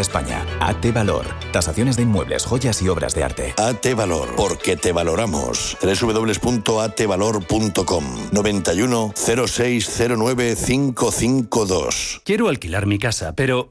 España. AT Valor. Tasaciones de inmuebles, joyas y obras de arte. AT Valor. Porque te valoramos. www.atvalor.com 91 0609 552. Quiero alquilar mi casa, pero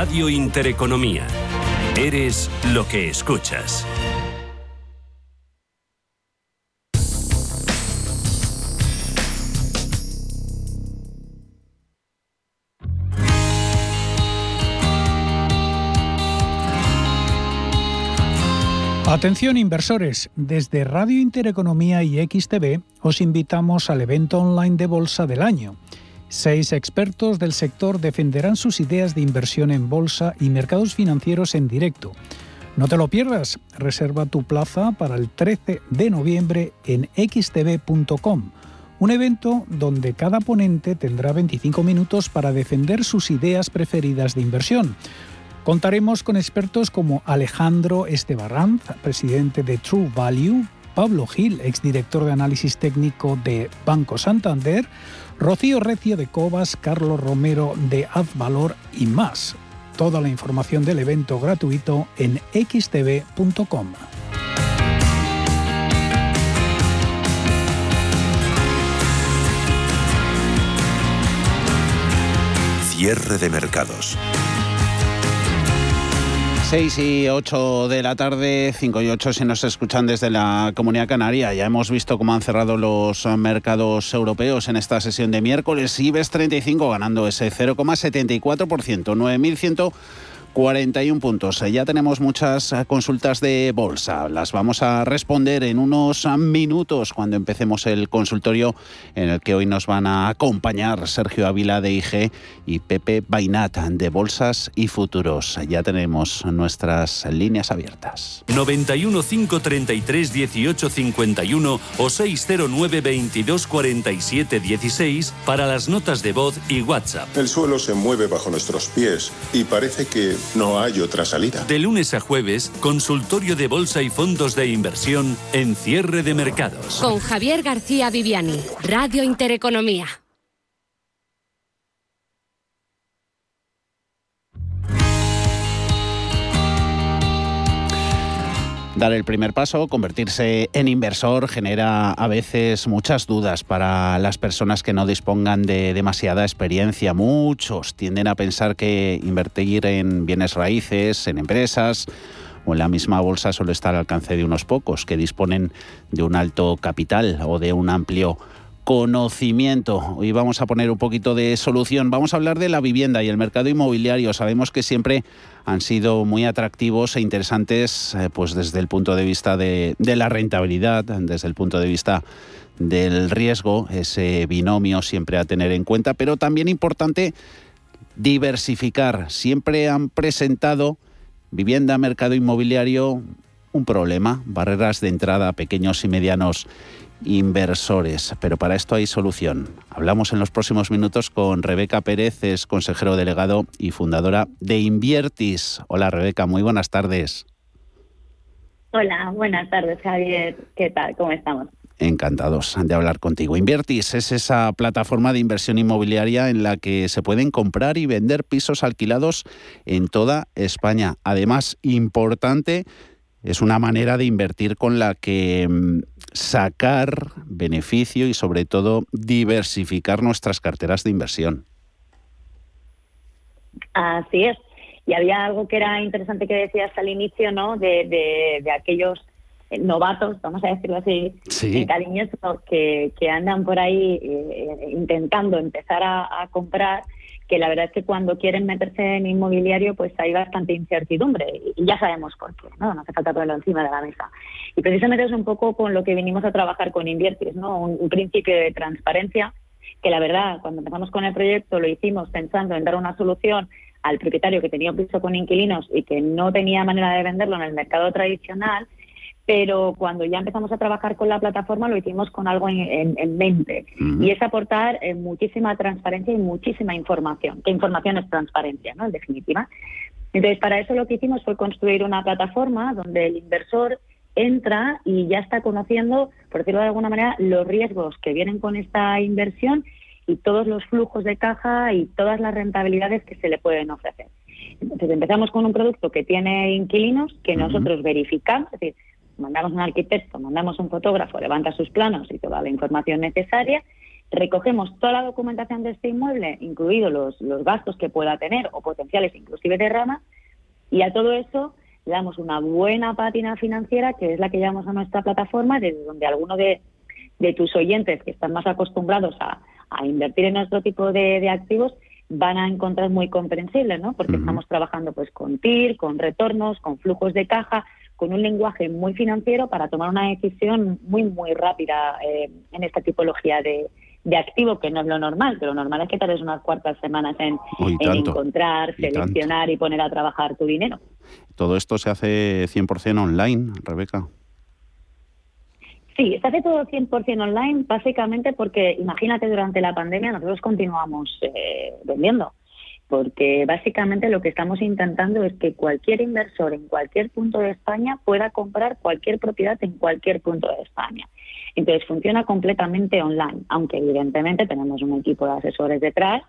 Radio Intereconomía. Eres lo que escuchas. Atención inversores, desde Radio Intereconomía y XTV os invitamos al evento online de Bolsa del año. Seis expertos del sector defenderán sus ideas de inversión en bolsa y mercados financieros en directo. No te lo pierdas, reserva tu plaza para el 13 de noviembre en xtv.com, un evento donde cada ponente tendrá 25 minutos para defender sus ideas preferidas de inversión. Contaremos con expertos como Alejandro Estebarranz, presidente de True Value, Pablo Gil, exdirector de análisis técnico de Banco Santander, Rocío Recio de Cobas, Carlos Romero de Advalor y más. Toda la información del evento gratuito en xtv.com. Cierre de mercados. 6 y 8 de la tarde, 5 y 8 si nos escuchan desde la Comunidad Canaria. Ya hemos visto cómo han cerrado los mercados europeos en esta sesión de miércoles. IBEX 35 ganando ese 0,74%, 9.100 41 puntos. Ya tenemos muchas consultas de bolsa. Las vamos a responder en unos minutos cuando empecemos el consultorio en el que hoy nos van a acompañar Sergio Ávila de IG y Pepe Bainat de Bolsas y Futuros. Ya tenemos nuestras líneas abiertas. 91 533 18 51 o 609 22 47 16 para las notas de voz y WhatsApp. El suelo se mueve bajo nuestros pies y parece que no hay otra salida. De lunes a jueves, consultorio de bolsa y fondos de inversión en cierre de mercados. Con Javier García Viviani, Radio Intereconomía. Dar el primer paso, convertirse en inversor, genera a veces muchas dudas para las personas que no dispongan de demasiada experiencia. Muchos tienden a pensar que invertir en bienes raíces, en empresas o en la misma bolsa solo está al alcance de unos pocos que disponen de un alto capital o de un amplio conocimiento. Hoy vamos a poner un poquito de solución. Vamos a hablar de la vivienda y el mercado inmobiliario. Sabemos que siempre han sido muy atractivos e interesantes eh, pues desde el punto de vista de, la rentabilidad, desde el punto de vista del riesgo, ese binomio siempre a tener en cuenta, pero también importante diversificar. Siempre han presentado vivienda, mercado inmobiliario, un problema, barreras de entrada pequeños y medianos inversores. Pero para esto hay solución. Hablamos en los próximos minutos con Rebeca Pérez, es consejero delegado y fundadora de Inviertis. Hola Rebeca, muy buenas tardes. Hola, buenas tardes Javier. ¿Qué tal? ¿Cómo estamos? Encantados de hablar contigo. Inviertis es esa plataforma de inversión inmobiliaria en la que se pueden comprar y vender pisos alquilados en toda España. Además, importante, Es una manera de invertir con la que mm, sacar beneficio y sobre todo diversificar nuestras carteras de inversión. Así es. Y había algo que era interesante que decías al inicio, ¿no? De, de, aquellos novatos, vamos a decirlo así, sí. cariñosos, que, que andan por ahí eh, intentando empezar a, comprar, que la verdad es que cuando quieren meterse en inmobiliario, pues hay bastante incertidumbre y ya sabemos por qué, ¿no? No hace falta ponerlo encima de la mesa. Y precisamente es un poco con lo que vinimos a trabajar con Inviertis, ¿no? un principio de transparencia que la verdad, cuando empezamos con el proyecto lo hicimos pensando en dar una solución al propietario que tenía un piso con inquilinos y que no tenía manera de venderlo en el mercado tradicional, pero cuando ya empezamos a trabajar con la plataforma lo hicimos con algo en, mente y es aportar eh, muchísima transparencia y muchísima información, que información es transparencia, ¿no? En definitiva. Entonces, para eso lo que hicimos fue construir una plataforma donde el inversor entra y ya está conociendo, por decirlo de alguna manera, los riesgos que vienen con esta inversión y todos los flujos de caja y todas las rentabilidades que se le pueden ofrecer. Entonces empezamos con un producto que tiene inquilinos que nosotros verificamos, es decir, mandamos un arquitecto, mandamos un fotógrafo, levanta sus planos y toda la información necesaria, recogemos toda la documentación de este inmueble, incluidos los, los gastos que pueda tener o potenciales inclusive de rama, y a todo eso le damos una buena pátina financiera, que es la que llevamos a nuestra plataforma, desde donde alguno de, tus oyentes que están más acostumbrados a, invertir en nuestro tipo de, activos van a encontrar muy comprensible, ¿no? Porque estamos trabajando pues con TIR, con retornos, con flujos de caja, con un lenguaje muy financiero para tomar una decisión muy, muy rápida eh, en esta tipología de, de activo, que no es lo normal, pero lo normal es que tardes unas cuartas semanas en, encontrar, seleccionar y poner a trabajar tu dinero. Todo esto se hace 100% online, Rebeca. Sí, se hace todo 100% online, básicamente porque, imagínate, durante la pandemia nosotros continuamos eh, vendiendo, porque básicamente lo que estamos intentando es que cualquier inversor en cualquier punto de España pueda comprar cualquier propiedad en cualquier punto de España. Entonces funciona completamente online, aunque evidentemente tenemos un equipo de asesores detrás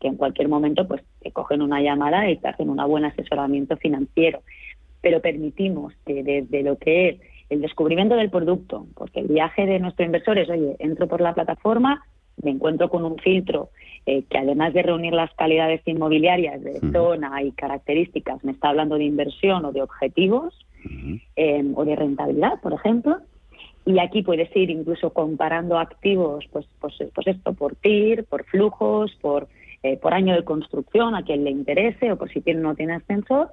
que en cualquier momento pues te cogen una llamada y te hacen un buen asesoramiento financiero. Pero permitimos que desde lo que es el descubrimiento del producto, porque el viaje de nuestro inversor es, oye, entro por la plataforma, me encuentro con un filtro eh, que además de reunir las calidades inmobiliarias de zona y características, me está hablando de inversión o de objetivos eh, o de rentabilidad, por ejemplo, y aquí puedes ir incluso comparando activos, pues, pues, pues esto, por TIR, por flujos, por, eh, por año de construcción, a quien le interese o por si tiene o no tiene ascensor,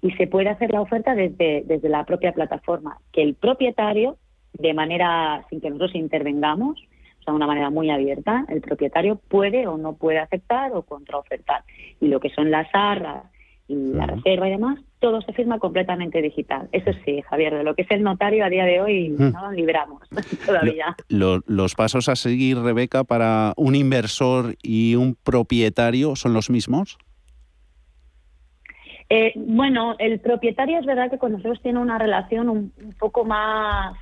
y se puede hacer la oferta desde, desde la propia plataforma, que el propietario, de manera, sin que nosotros intervengamos, o sea, de una manera muy abierta, el propietario puede o no puede aceptar o contraofertar. Y lo que son las arras y la reserva y demás, todo se firma completamente digital. Eso sí, Javier, de lo que es el notario a día de hoy mm. no lo libramos todavía. ¿Los pasos a seguir, Rebeca, para un inversor y un propietario son los mismos? Eh, bueno, el propietario es verdad que con nosotros tiene una relación un, poco más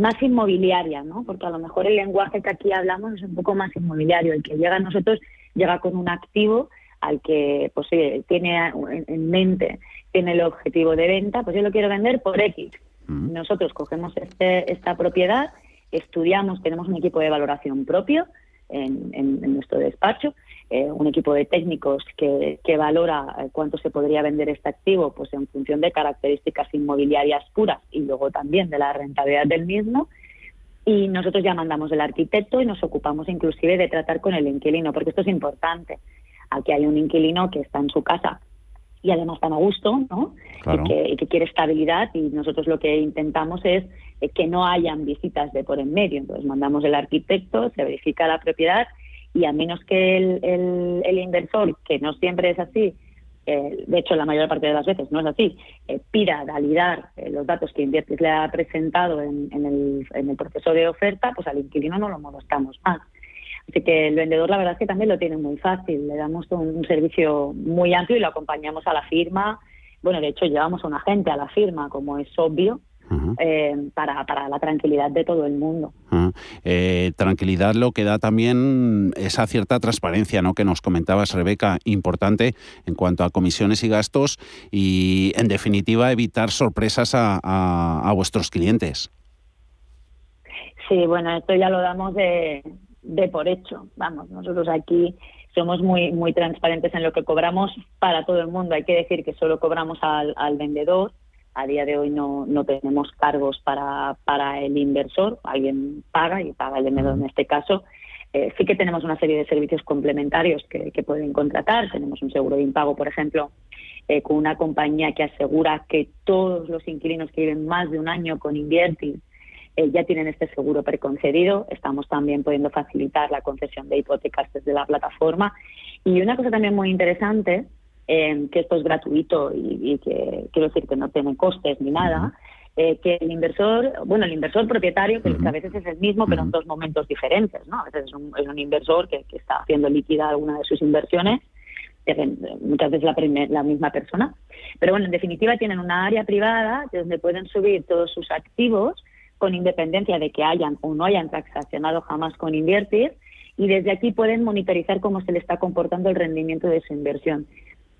más inmobiliaria, ¿no? Porque a lo mejor el lenguaje que aquí hablamos es un poco más inmobiliario. El que llega a nosotros llega con un activo al que pues tiene en mente tiene el objetivo de venta, pues yo lo quiero vender por X. Mm. Nosotros cogemos este, esta propiedad, estudiamos, tenemos un equipo de valoración propio en, nuestro despacho, eh, un equipo de técnicos que, que valora eh, cuánto se podría vender este activo, pues en función de características inmobiliarias puras y luego también de la rentabilidad del mismo. Y nosotros ya mandamos el arquitecto y nos ocupamos inclusive de tratar con el inquilino, porque esto es importante. Aquí hay un inquilino que está en su casa y además tan a gusto, ¿no? Y, que, quiere estabilidad y nosotros lo que intentamos es eh, que no hayan visitas de por en medio. Entonces mandamos el arquitecto, se verifica la propiedad y a menos que el, el, inversor, que no siempre es así, eh, de hecho la mayor parte de las veces no es así, eh, pida validar los datos que Inviertis le ha presentado en, en, el, en el proceso de oferta, pues al inquilino no lo molestamos más. Así que el vendedor la verdad es que también lo tiene muy fácil, le damos un, servicio muy amplio y lo acompañamos a la firma. Bueno, de hecho llevamos a un agente a la firma, como es obvio, eh, para, para, la tranquilidad de todo el mundo. Eh, tranquilidad lo que da también esa cierta transparencia ¿no? que nos comentabas, Rebeca, importante en cuanto a comisiones y gastos y, en definitiva, evitar sorpresas a, a, vuestros clientes. Sí, bueno, esto ya lo damos de, de por hecho. Vamos, nosotros aquí somos muy muy transparentes en lo que cobramos para todo el mundo. Hay que decir que solo cobramos al, al vendedor. A día de hoy no, no tenemos cargos para, para el inversor. Alguien paga y paga el vendedor en este caso. Eh, sí que tenemos una serie de servicios complementarios que, que pueden contratar. Tenemos un seguro de impago, por ejemplo, eh, con una compañía que asegura que todos los inquilinos que viven más de un año con Invertir eh, ya tienen este seguro preconcedido. Estamos también pudiendo facilitar la concesión de hipotecas desde la plataforma. Y una cosa también muy interesante, eh, que esto es gratuito y, que quiero decir que no tiene costes ni nada, eh, que el inversor, bueno, el inversor propietario, que a veces es el mismo, pero en dos momentos diferentes, ¿no? A veces es un, es un inversor que, está haciendo líquida alguna de sus inversiones, muchas veces la, la misma persona. Pero bueno, en definitiva tienen una área privada donde pueden subir todos sus activos con independencia de que hayan o no hayan transaccionado jamás con Invertir, y desde aquí pueden monitorizar cómo se le está comportando el rendimiento de su inversión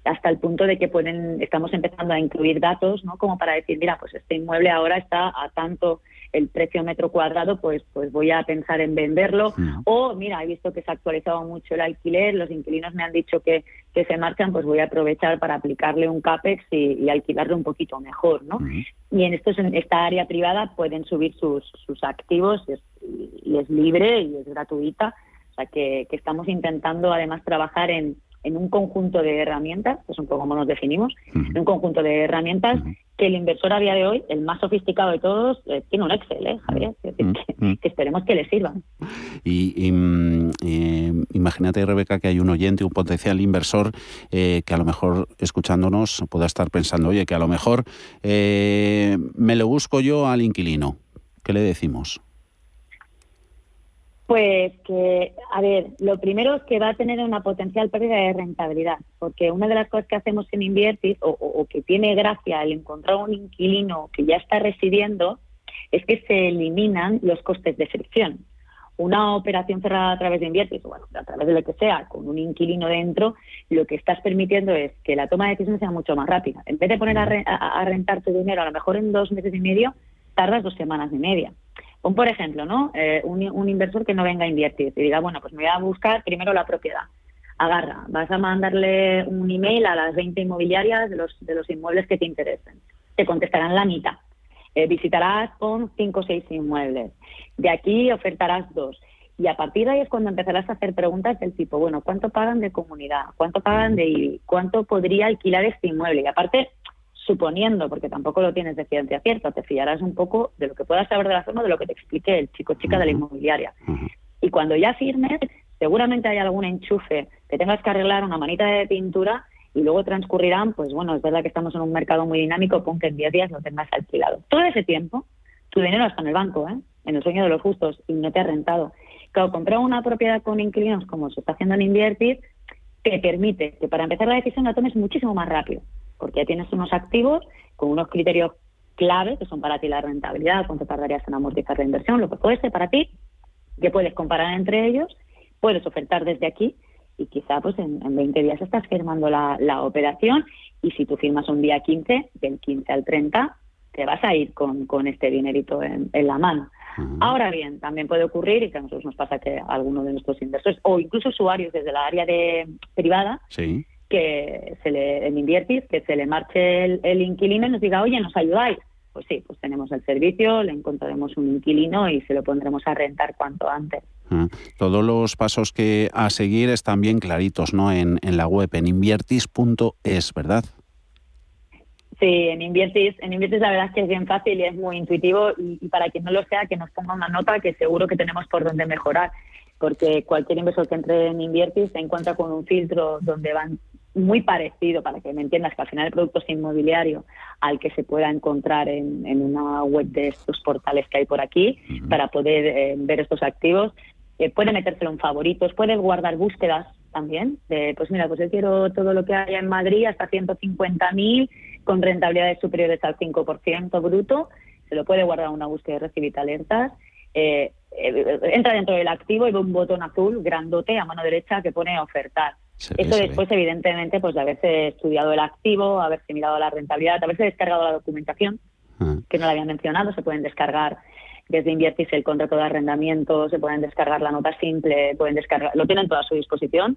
hasta el punto de que pueden estamos empezando a incluir datos no como para decir mira pues este inmueble ahora está a tanto el precio metro cuadrado pues pues voy a pensar en venderlo o mira he visto que se ha actualizado mucho el alquiler los inquilinos me han dicho que, que se marchan pues voy a aprovechar para aplicarle un capex y, alquilarle un poquito mejor no y en esto en esta área privada pueden subir sus sus activos y es, libre y es gratuita. O sea que, que estamos intentando además trabajar en en un conjunto de herramientas, que es un poco como nos definimos, en un conjunto de herramientas que el inversor a día de hoy, el más sofisticado de todos, eh, tiene un Excel, ¿eh, Javier? que, esperemos que le sirvan. Y, mm, eh, imagínate, Rebeca, que hay un oyente, un potencial inversor que a lo mejor escuchándonos pueda estar pensando, oye, que a lo mejor me lo busco yo al inquilino. ¿Qué le decimos? Pues que, a ver, lo primero es que va a tener una potencial pérdida de rentabilidad, porque una de las cosas que hacemos en Invertis, o, que tiene gracia al encontrar un inquilino que ya está residiendo, es que se eliminan los costes de fricción. Una operación cerrada a través de Invertis, bueno, a través de lo que sea, con un inquilino dentro, lo que estás permitiendo es que la toma de decisiones sea mucho más rápida. En vez de poner a, a rentar tu dinero a lo mejor en dos meses y medio, tardas dos semanas y media. Pon, por ejemplo, ¿no? Eh, un, inversor que no venga a invertir y diga, bueno, pues me voy a buscar primero la propiedad. Agarra, vas a mandarle un email a las 20 inmobiliarias de los, de los inmuebles que te interesen. Te contestarán la mitad. Eh, visitarás con 5 o 6 inmuebles. De aquí ofertarás dos. Y a partir de ahí es cuando empezarás a hacer preguntas del tipo, bueno, ¿cuánto pagan de comunidad? ¿Cuánto pagan de IBI? ¿Cuánto podría alquilar este inmueble? Y aparte, suponiendo, porque tampoco lo tienes de ciencia cierta, te fiarás un poco de lo que puedas saber de la zona, de lo que te explique el chico chica de la inmobiliaria. Y cuando ya firmes, seguramente hay algún enchufe que tengas que arreglar, una manita de pintura, y luego transcurrirán, pues bueno, es verdad que estamos en un mercado muy dinámico, pon que en 10 días lo tengas alquilado. Todo ese tiempo, tu dinero está en el banco, ¿eh? en el sueño de los justos, y no te ha rentado. Claro, comprar una propiedad con inquilinos, como se está haciendo en Invertir, te permite que para empezar la decisión la tomes muchísimo más rápido porque ya tienes unos activos con unos criterios clave que son para ti la rentabilidad, cuánto tardarías en amortizar la inversión, lo que puede ser para ti, que puedes comparar entre ellos, puedes ofertar desde aquí y quizá pues en, 20 días estás firmando la, operación y si tú firmas un día 15, del 15 al 30, te vas a ir con, con este dinerito en, la mano. Ahora bien, también puede ocurrir, y que a nosotros nos pasa que alguno de nuestros inversores o incluso usuarios desde la área de privada sí que se le, en Inviertis, que se le marche el, inquilino y nos diga, oye, ¿nos ayudáis? Pues sí, pues tenemos el servicio, le encontraremos un inquilino y se lo pondremos a rentar cuanto antes. Ah, todos los pasos que a seguir están bien claritos, ¿no? En, en la web, en inviertis.es, ¿verdad? Sí, en Inviertis, en Inviertis la verdad es que es bien fácil y es muy intuitivo y, y, para quien no lo sea, que nos ponga una nota que seguro que tenemos por donde mejorar, porque cualquier inversor que entre en Inviertis se encuentra con un filtro donde van muy parecido, para que me entiendas, que al final el producto es inmobiliario al que se pueda encontrar en, una web de estos portales que hay por aquí para poder eh, ver estos activos. Eh, puede metérselo en favoritos, puede guardar búsquedas también, de pues mira, pues yo quiero todo lo que haya en Madrid hasta 150.000 con rentabilidades superiores al 5% bruto. se lo puede guardar a una búsqueda y recibir alertas. Eh, eh, entra dentro del activo y ve un botón azul grandote a mano derecha que pone ofertar. Eso después, evidentemente, pues de haberse estudiado el activo, haberse mirado la rentabilidad, haberse descargado la documentación, ah. que no la había mencionado, se pueden descargar desde Inviertis el contrato de arrendamiento, se pueden descargar la nota simple, pueden descargar, lo tienen todo a su disposición.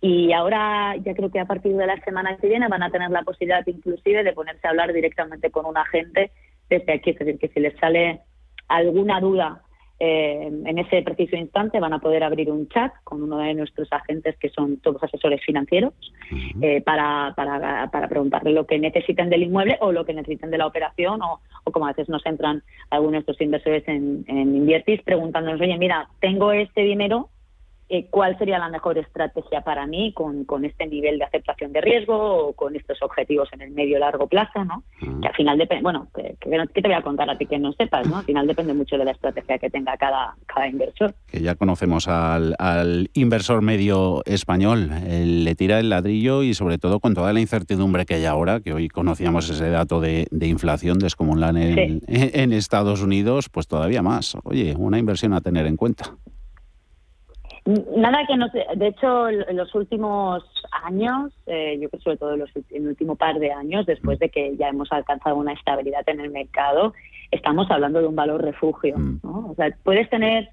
Y ahora, ya creo que a partir de la semana que viene van a tener la posibilidad inclusive de ponerse a hablar directamente con un agente desde aquí. Es decir, que si les sale alguna duda eh, en ese preciso instante van a poder abrir un chat con uno de nuestros agentes que son todos asesores financieros eh, para, para, para, preguntarle lo que necesiten del inmueble o lo que necesiten de la operación o, o como a veces nos entran algunos de estos inversores en, en Inviertis preguntándonos, oye, mira, tengo este dinero, eh, cuál sería la mejor estrategia para mí con, con, este nivel de aceptación de riesgo o con estos objetivos en el medio largo plazo, ¿no? Mm. Que al final depende, bueno, que, te voy a contar a ti que no sepas, ¿no? Al final depende mucho de la estrategia que tenga cada, cada inversor. Que ya conocemos al, al inversor medio español, le tira el ladrillo y sobre todo con toda la incertidumbre que hay ahora, que hoy conocíamos ese dato de, de inflación descomunal en, en Estados Unidos, pues todavía más. Oye, una inversión a tener en cuenta. Nada que no de hecho en los últimos años, eh, yo creo sobre todo en, los, el último par de años, después de que ya hemos alcanzado una estabilidad en el mercado, estamos hablando de un valor refugio. Mm. ¿no? O sea, puedes tener,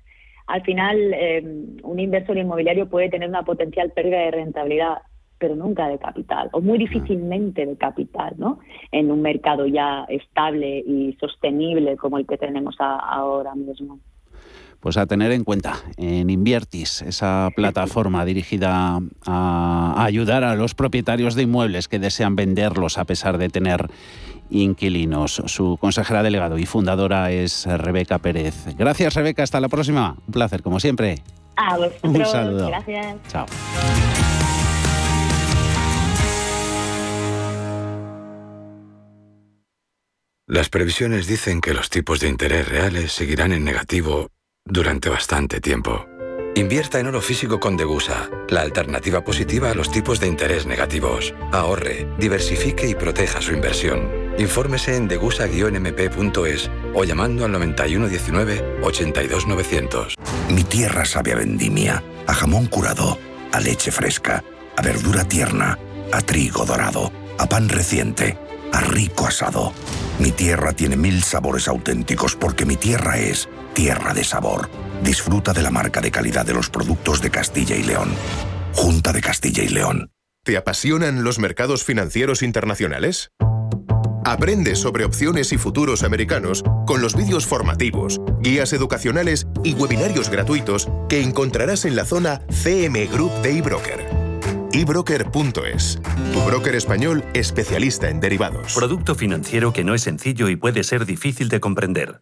al final, eh, un inversor inmobiliario puede tener una potencial pérdida de rentabilidad, pero nunca de capital, o muy difícilmente de capital, ¿no? En un mercado ya estable y sostenible como el que tenemos ahora mismo pues a tener en cuenta en Inviertis, esa plataforma dirigida a ayudar a los propietarios de inmuebles que desean venderlos a pesar de tener inquilinos. Su consejera delegado y fundadora es Rebeca Pérez. Gracias Rebeca, hasta la próxima. Un placer, como siempre. A Un saludo. Gracias. Chao. Las previsiones dicen que los tipos de interés reales seguirán en negativo durante bastante tiempo. Invierta en oro físico con Degusa, la alternativa positiva a los tipos de interés negativos. Ahorre, diversifique y proteja su inversión. Infórmese en degusa-mp.es o llamando al 9119-82900. Mi tierra sabe a vendimia, a jamón curado, a leche fresca, a verdura tierna, a trigo dorado, a pan reciente, a rico asado. Mi tierra tiene mil sabores auténticos porque mi tierra es tierra de sabor. Disfruta de la marca de calidad de los productos de Castilla y León. Junta de Castilla y León. ¿Te apasionan los mercados financieros internacionales? Aprende sobre opciones y futuros americanos con los vídeos formativos, guías educacionales y webinarios gratuitos que encontrarás en la zona CM Group de eBroker ebroker.es, tu broker español especialista en derivados. Producto financiero que no es sencillo y puede ser difícil de comprender.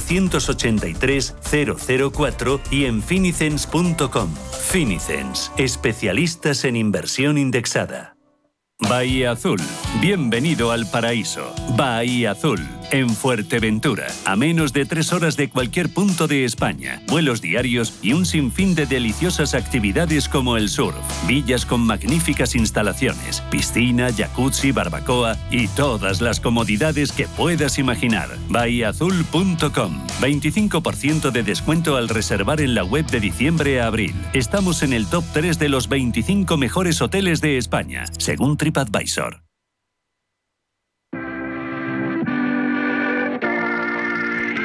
483 004 y en finicens.com. Finicens, especialistas en inversión indexada. Bahía Azul, bienvenido al paraíso. Bahía Azul en Fuerteventura, a menos de tres horas de cualquier punto de España, vuelos diarios y un sinfín de deliciosas actividades como el surf, villas con magníficas instalaciones, piscina, jacuzzi, barbacoa y todas las comodidades que puedas imaginar. Bahiaazul.com 25% de descuento al reservar en la web de diciembre a abril. Estamos en el top 3 de los 25 mejores hoteles de España, según TripAdvisor.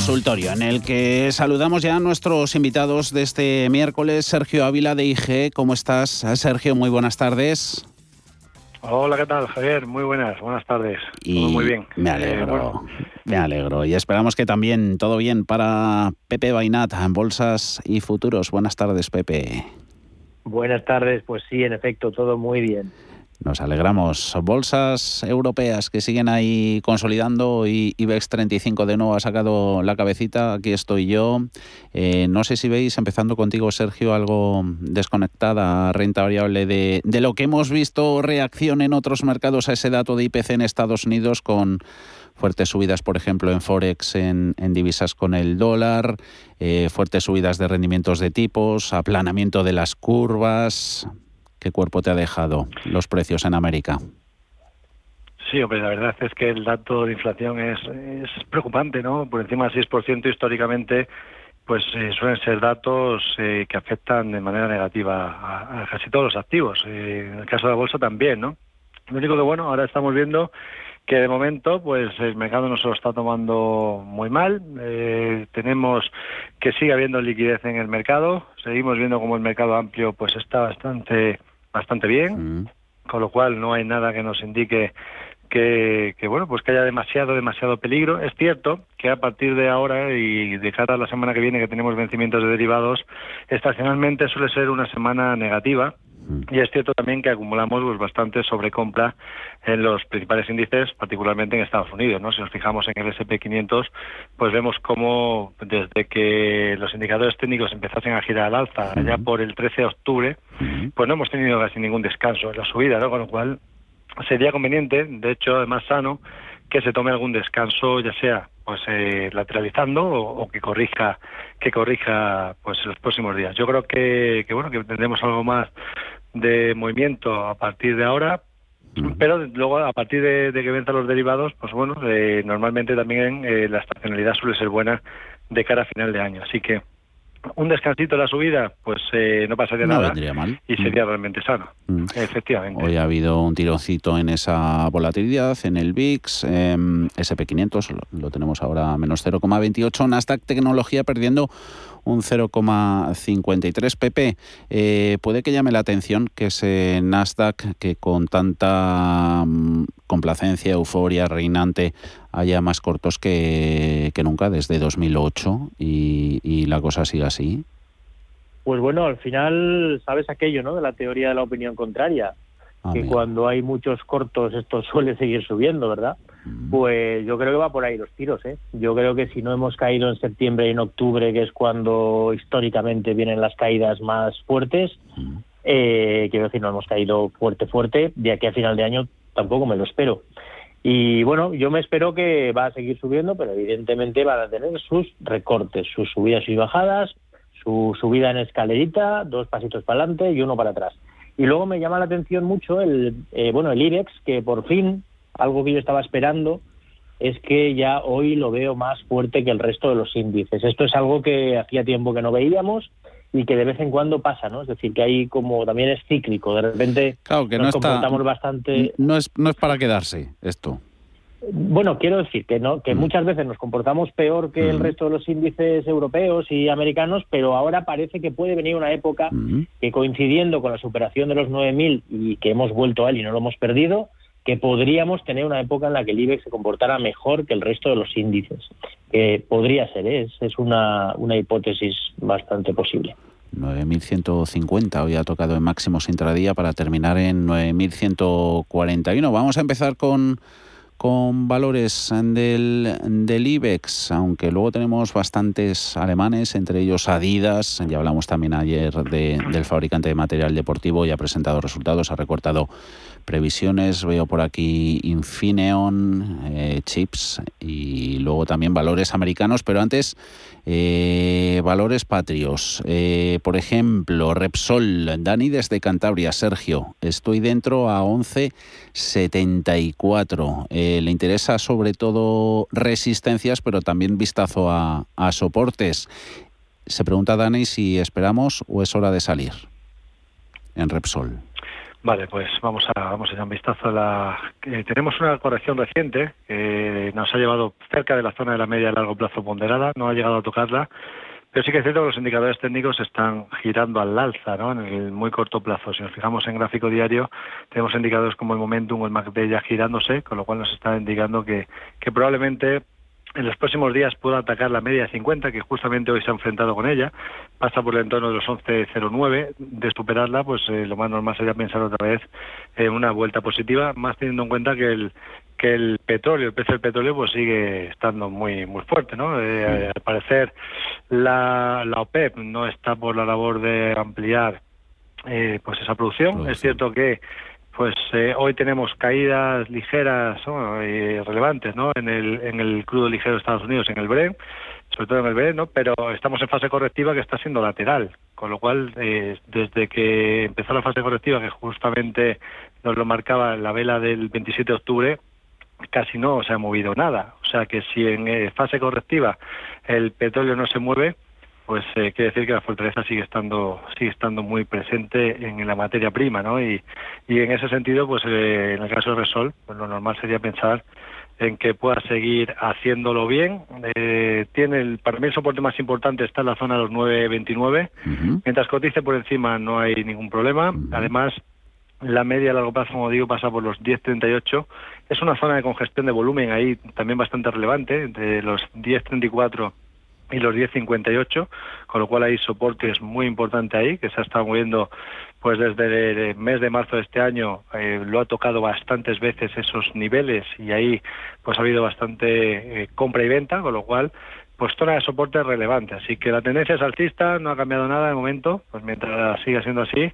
Consultorio, en el que saludamos ya a nuestros invitados de este miércoles. Sergio Ávila de IG, ¿cómo estás? Sergio, muy buenas tardes. Hola, ¿qué tal, Javier? Muy buenas, buenas tardes. muy bien. Me alegro, me alegro. Y esperamos que también todo bien para Pepe Bainat en Bolsas y Futuros. Buenas tardes, Pepe. Buenas tardes, pues sí, en efecto, todo muy bien. Nos alegramos. Bolsas europeas que siguen ahí consolidando y IBEX 35 de nuevo ha sacado la cabecita. Aquí estoy yo. Eh, no sé si veis, empezando contigo, Sergio, algo desconectada, renta variable de, de lo que hemos visto reacción en otros mercados a ese dato de IPC en Estados Unidos con fuertes subidas, por ejemplo, en Forex, en, divisas con el dólar, eh, fuertes subidas de rendimientos de tipos, aplanamiento de las curvas. ¿Qué cuerpo te ha dejado los precios en América? Sí, hombre, la verdad es que el dato de inflación es, preocupante, ¿no? Por encima del 6% históricamente, pues eh, suelen ser datos eh, que afectan de manera negativa a, casi todos los activos. Eh, en el caso de la bolsa también, ¿no? Lo único que, bueno, ahora estamos viendo que de momento pues el mercado no se lo está tomando muy mal. tenemos que sigue habiendo liquidez en el mercado. Seguimos viendo como el mercado amplio pues está bastante bastante bien, con lo cual no hay nada que nos indique que, bueno pues que haya demasiado demasiado peligro. Es cierto que a partir de ahora y de cara a la semana que viene que tenemos vencimientos de derivados estacionalmente suele ser una semana negativa y es cierto también que acumulamos pues, bastante sobrecompra en los principales índices, particularmente en Estados Unidos. ¿no? Si nos fijamos en el SP500, pues vemos cómo desde que los indicadores técnicos empezasen a girar al alza, allá por el 13 de octubre, pues no hemos tenido casi ningún descanso en la subida, ¿no? con lo cual sería conveniente, de hecho, además sano, que se tome algún descanso, ya sea pues eh, lateralizando o, que corrija que corrija pues en los próximos días. Yo creo que, que bueno que tendremos algo más de movimiento a partir de ahora, pero luego a partir de, que venzan los derivados, pues bueno, eh, normalmente también eh, la estacionalidad suele ser buena de cara a final de año. Así que un descansito en la subida, pues eh, no pasaría no nada mal. y sería realmente sano, Mm. efectivamente. Hoy ha habido un tironcito en esa volatilidad, en el VIX, SP500, lo, lo tenemos ahora a menos 0,28, Nasdaq Tecnología perdiendo un 0,53 pp. Eh, puede que llame la atención que ese Nasdaq que con tanta mm, complacencia, euforia reinante haya más cortos que, que nunca desde 2008 y, y la cosa siga así. Pues bueno, al final sabes aquello, ¿no? De la teoría de la opinión contraria, Ah, que mira. cuando hay muchos cortos esto suele seguir subiendo, ¿verdad? Mm. Pues yo creo que va por ahí los tiros, ¿eh? Yo creo que si no hemos caído en septiembre y en octubre, que es cuando históricamente vienen las caídas más fuertes, Mm. eh, quiero decir, no hemos caído fuerte, fuerte, de aquí a final de año tampoco me lo espero. Y bueno, yo me espero que va a seguir subiendo, pero evidentemente van a tener sus recortes, sus subidas y bajadas, su subida en escalerita, dos pasitos para adelante y uno para atrás. Y luego me llama la atención mucho el, eh, bueno, el IBEX, que por fin, algo que yo estaba esperando, es que ya hoy lo veo más fuerte que el resto de los índices. Esto es algo que hacía tiempo que no veíamos y que de vez en cuando pasa, ¿no? Es decir, que hay como también es cíclico. De repente Claro, que nos no está- comportamos bastante No es, no es para quedarse esto. bueno, quiero decir que no, que muchas veces nos comportamos peor que el resto de los índices europeos y americanos, pero ahora parece que puede venir una época que coincidiendo con la superación de los 9000 y que hemos vuelto a él y no lo hemos perdido, que podríamos tener una época en la que el IBEX se comportara mejor que el resto de los índices. Que podría ser, ¿eh? es, es una, una hipótesis bastante posible. 9.150 hoy ha tocado en máximos intradía para terminar en 9.141. Vamos a empezar con, con valores del, del IBEX, aunque luego tenemos bastantes alemanes, entre ellos Adidas, ya hablamos también ayer del fabricante de material deportivo y ha presentado resultados, ha recortado previsiones, veo por aquí Infineon, eh, chips y luego también valores americanos, pero antes eh, valores patrios. Eh, por ejemplo, Repsol, Dani desde Cantabria, Sergio, estoy dentro a 11.74. le interesa sobre todo resistencias, pero también vistazo a, a soportes. Se pregunta Dani si esperamos o es hora de salir en Repsol. Vale, pues vamos a, vamos a echar un vistazo a la... tenemos una corrección reciente que nos ha llevado cerca de la zona de la media a largo plazo ponderada, no ha llegado a tocarla, pero sí que es cierto que los indicadores técnicos están girando al alza ¿no? en el muy corto plazo. Si nos fijamos en gráfico diario, tenemos indicadores como el momentum o el MACD ya girándose, con lo cual nos está indicando que, que probablemente en los próximos días pueda atacar la media de 50, que justamente hoy se ha enfrentado con ella, pasa por el entorno de los 11.09, de superarla, pues eh, lo más normal sería pensar otra vez en una vuelta positiva, más teniendo en cuenta que el que el petróleo, el precio del petróleo, pues sigue estando muy muy fuerte, ¿no? Eh, al parecer la, la OPEP no está por la labor de ampliar eh, pues esa producción. Es cierto que pues eh, hoy tenemos caídas ligeras relevantes ¿no? en, el, en el crudo ligero de Estados Unidos, en el Brent, sobre todo en el Brent, ¿no? pero estamos en fase correctiva que está siendo lateral, con lo cual eh, desde que empezó la fase correctiva, que justamente nos lo marcaba la vela del 27 de octubre, casi no se ha movido nada. O sea que si en eh, fase correctiva el petróleo no se mueve, pues eh, quiere decir que la fortaleza sigue estando sigue estando muy presente en la materia prima, ¿no? Y, y en ese sentido, pues eh, en el caso de Resol, pues lo normal sería pensar en que pueda seguir haciéndolo bien. Eh, tiene el, para mí el soporte más importante está en la zona de los 9.29. Mientras cotice por encima no hay ningún problema. Además, la media a largo plazo, como digo, pasa por los 10.38. Es una zona de congestión de volumen ahí también bastante relevante, de los 10.34 y los 10.58, con lo cual hay soportes muy importante ahí, que se ha estado moviendo pues desde el mes de marzo de este año, eh, lo ha tocado bastantes veces esos niveles y ahí pues ha habido bastante eh, compra y venta, con lo cual pues zona de soporte relevante. Así que la tendencia es alcista, no ha cambiado nada de momento, pues mientras siga siendo así,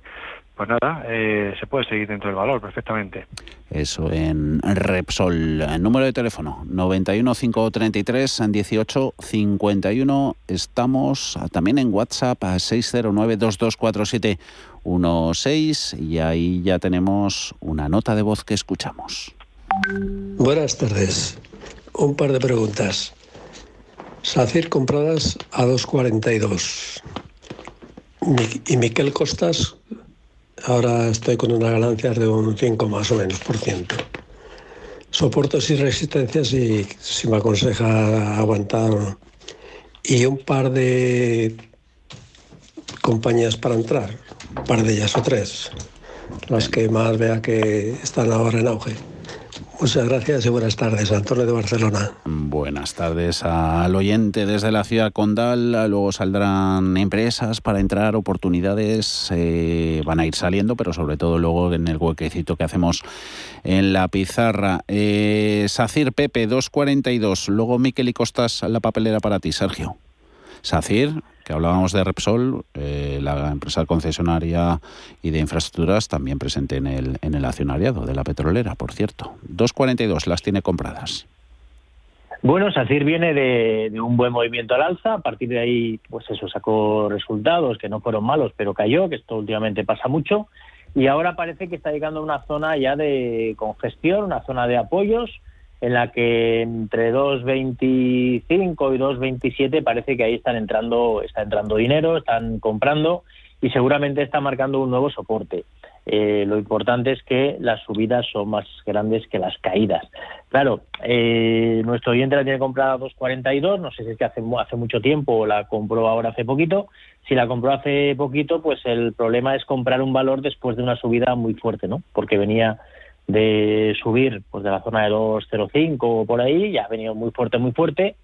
pues nada, eh, se puede seguir dentro del valor perfectamente. Eso en Repsol. Número de teléfono 91 533 18 51. Estamos también en WhatsApp a 609 2247 16 y ahí ya tenemos una nota de voz que escuchamos. Buenas tardes. Un par de preguntas. SACIR compradas a 2.42 y Miquel Costas Ahora estoy con una ganancia de un 5 más o menos por ciento. Soportos y resistencias y si me aconseja aguantar Y un par de compañías para entrar, un par de ellas o tres, las que más vea que están ahora en auge. Muchas gracias y buenas tardes, Antonio de Barcelona. Buenas tardes al oyente desde la ciudad condal. Luego saldrán empresas para entrar, oportunidades eh, van a ir saliendo, pero sobre todo luego en el huequecito que hacemos en la pizarra. Eh, Sacir Pepe 242, luego Miquel y Costas la papelera para ti, Sergio. Sacir, que hablábamos de Repsol, eh, la empresa concesionaria y de infraestructuras también presente en el, en el accionariado de la petrolera, por cierto. 2,42 las tiene compradas. Bueno, SACIR viene de, un buen movimiento al alza, a partir de ahí, pues eso, sacó resultados que no fueron malos, pero cayó, que esto últimamente pasa mucho, y ahora parece que está llegando a una zona ya de congestión, una zona de apoyos, en la que entre 2.25 y 2.27 parece que ahí están entrando, está entrando dinero, están comprando y seguramente está marcando un nuevo soporte. Eh, lo importante es que las subidas son más grandes que las caídas. Claro, eh, nuestro oyente la tiene comprada a 2.42, no sé si es que hace, hace mucho tiempo o la compró ahora hace poquito. Si la compró hace poquito, pues el problema es comprar un valor después de una subida muy fuerte, ¿no? Porque venía de subir pues de la zona de 2.05 o por ahí, ya ha venido muy fuerte, muy fuerte.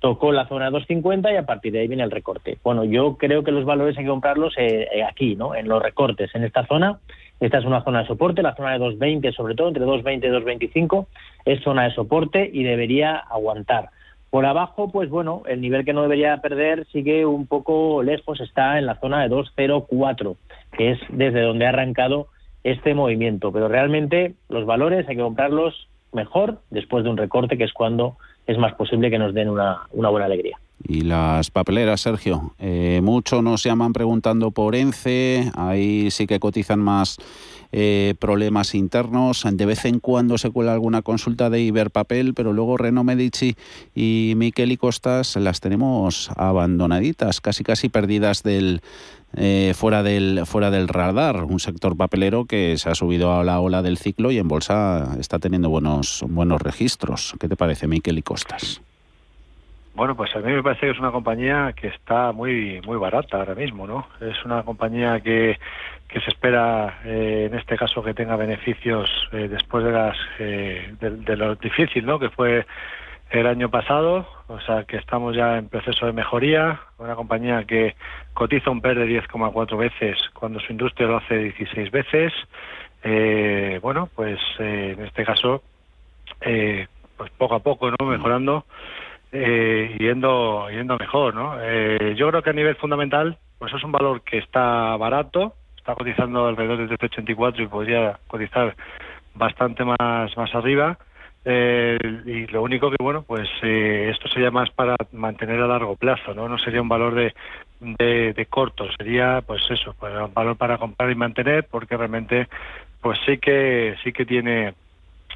tocó la zona de 2.50 y a partir de ahí viene el recorte. Bueno, yo creo que los valores hay que comprarlos eh, eh, aquí, ¿no? En los recortes, en esta zona. Esta es una zona de soporte, la zona de 2.20 sobre todo, entre 2.20 y 2.25 es zona de soporte y debería aguantar. Por abajo, pues bueno, el nivel que no debería perder sigue un poco lejos, está en la zona de 2.04, que es desde donde ha arrancado este movimiento. Pero realmente los valores hay que comprarlos mejor después de un recorte, que es cuando es más posible que nos den una, buena alegría. Y las papeleras, Sergio, eh, mucho nos llaman preguntando por ENCE, ahí sí que cotizan más eh, problemas internos, de vez en cuando se cuela alguna consulta de Iberpapel, pero luego Reno Medici y Miquel y Costas las tenemos abandonaditas, casi casi perdidas del, eh, fuera, del, fuera del radar. Un sector papelero que se ha subido a la ola del ciclo y en bolsa está teniendo buenos, buenos registros. ¿Qué te parece, Miquel y Costas? Bueno, pues a mí me parece que es una compañía que está muy muy barata ahora mismo, ¿no? Es una compañía que, que se espera, eh, en este caso, que tenga beneficios eh, después de las de, lo difícil, ¿no? Que fue el año pasado, o sea que estamos ya en proceso de mejoría, una compañía que cotiza un PER de 10,4 veces cuando su industria lo hace 16 veces, eh, bueno, pues eh, en este caso, eh, pues poco a poco, ¿no? Mejorando, yendo, yendo mejor, ¿no? yo creo que a nivel fundamental, pues es un valor que está barato, está cotizando alrededor de 384 y podría cotizar bastante más, más arriba, eh, y lo único que, bueno, pues eh, esto sería más para mantener a largo plazo, ¿no? No sería un valor de, de, corto, sería, pues eso, pues, un valor para comprar y mantener, porque realmente, pues sí que, sí que tiene,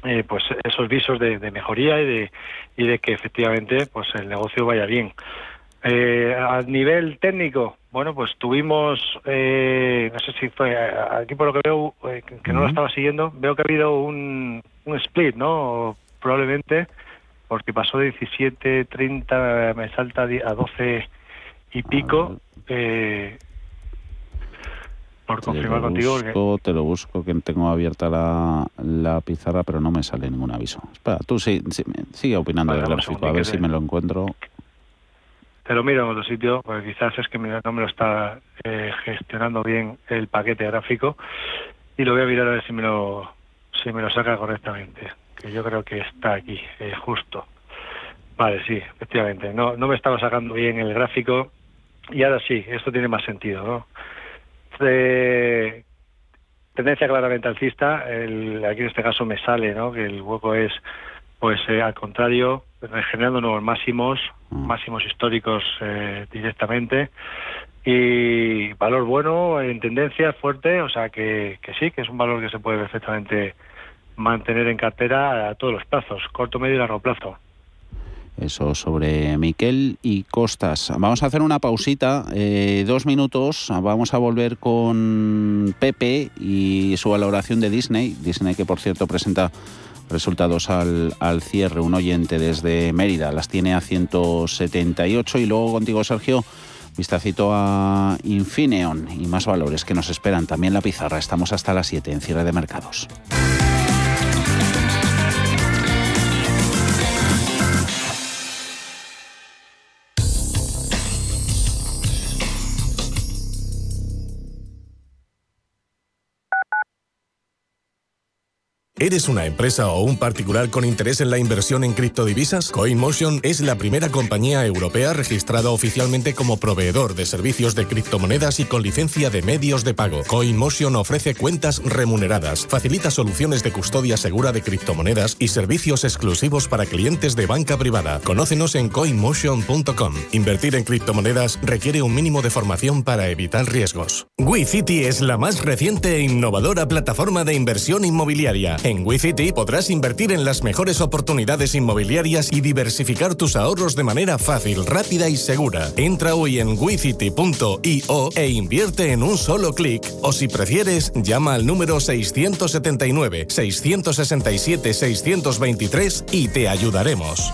eh, pues esos visos de, mejoría y de, y de que efectivamente, pues el negocio vaya bien. Eh, a nivel técnico, bueno, pues tuvimos, eh, no sé si fue aquí por lo que veo, eh, que no lo estaba siguiendo, veo que ha habido un, un split, ¿no? Probablemente, porque pasó de 17, 30, me salta a 12 y pico. Eh, por confirmar contigo. Te lo busco, que tengo abierta la, la, pizarra, pero no me sale ningún aviso. Espera, tú sí, sigue opinando del gráfico, a ver si me lo encuentro. Te lo miro en otro sitio, porque quizás es que no me lo está eh, gestionando bien el paquete gráfico y lo voy a mirar a ver si me lo, si me lo saca correctamente, que yo creo que está aquí, eh, justo. Vale, sí, efectivamente. No, no me estaba sacando bien el gráfico y ahora sí, esto tiene más sentido, ¿no? tendencia claramente alcista, el, aquí en este caso me sale, ¿no? Que el hueco es, pues eh, al contrario, generando nuevos máximos, mm. máximos históricos eh, directamente y valor bueno en tendencia fuerte, o sea que, que sí, que es un valor que se puede perfectamente mantener en cartera a todos los plazos, corto, medio y largo plazo. Eso sobre Miquel y Costas. Vamos a hacer una pausita, eh, dos minutos. Vamos a volver con Pepe y su valoración de Disney. Disney que por cierto presenta resultados al, al cierre. Un oyente desde Mérida las tiene a 178 y luego contigo Sergio. Vistacito a Infineon y más valores que nos esperan. También la pizarra. Estamos hasta las 7 en cierre de mercados. ¿Eres una empresa o un particular con interés en la inversión en criptodivisas? CoinMotion es la primera compañía europea registrada oficialmente como proveedor de servicios de criptomonedas y con licencia de medios de pago. CoinMotion ofrece cuentas remuneradas, facilita soluciones de custodia segura de criptomonedas y servicios exclusivos para clientes de banca privada. Conócenos en coinmotion.com. Invertir en criptomonedas requiere un mínimo de formación para evitar riesgos. WeCity es la más reciente e innovadora plataforma de inversión inmobiliaria en WeCity podrás invertir en las mejores oportunidades inmobiliarias y diversificar tus ahorros de manera fácil, rápida y segura. Entra hoy en wecity.io e invierte en un solo clic. O si prefieres, llama al número 679 667 623 y te ayudaremos.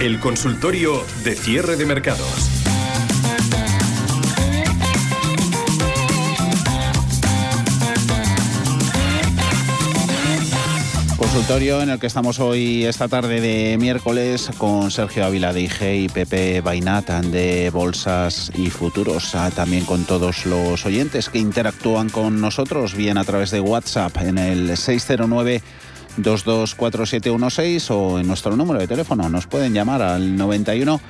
El consultorio de cierre de mercados. Consultorio en el que estamos hoy, esta tarde de miércoles, con Sergio Ávila de IG y Pepe Bainat de Bolsas y Futuros. Ah, también con todos los oyentes que interactúan con nosotros, bien a través de WhatsApp en el 609 224716 o en nuestro número de teléfono. Nos pueden llamar al 91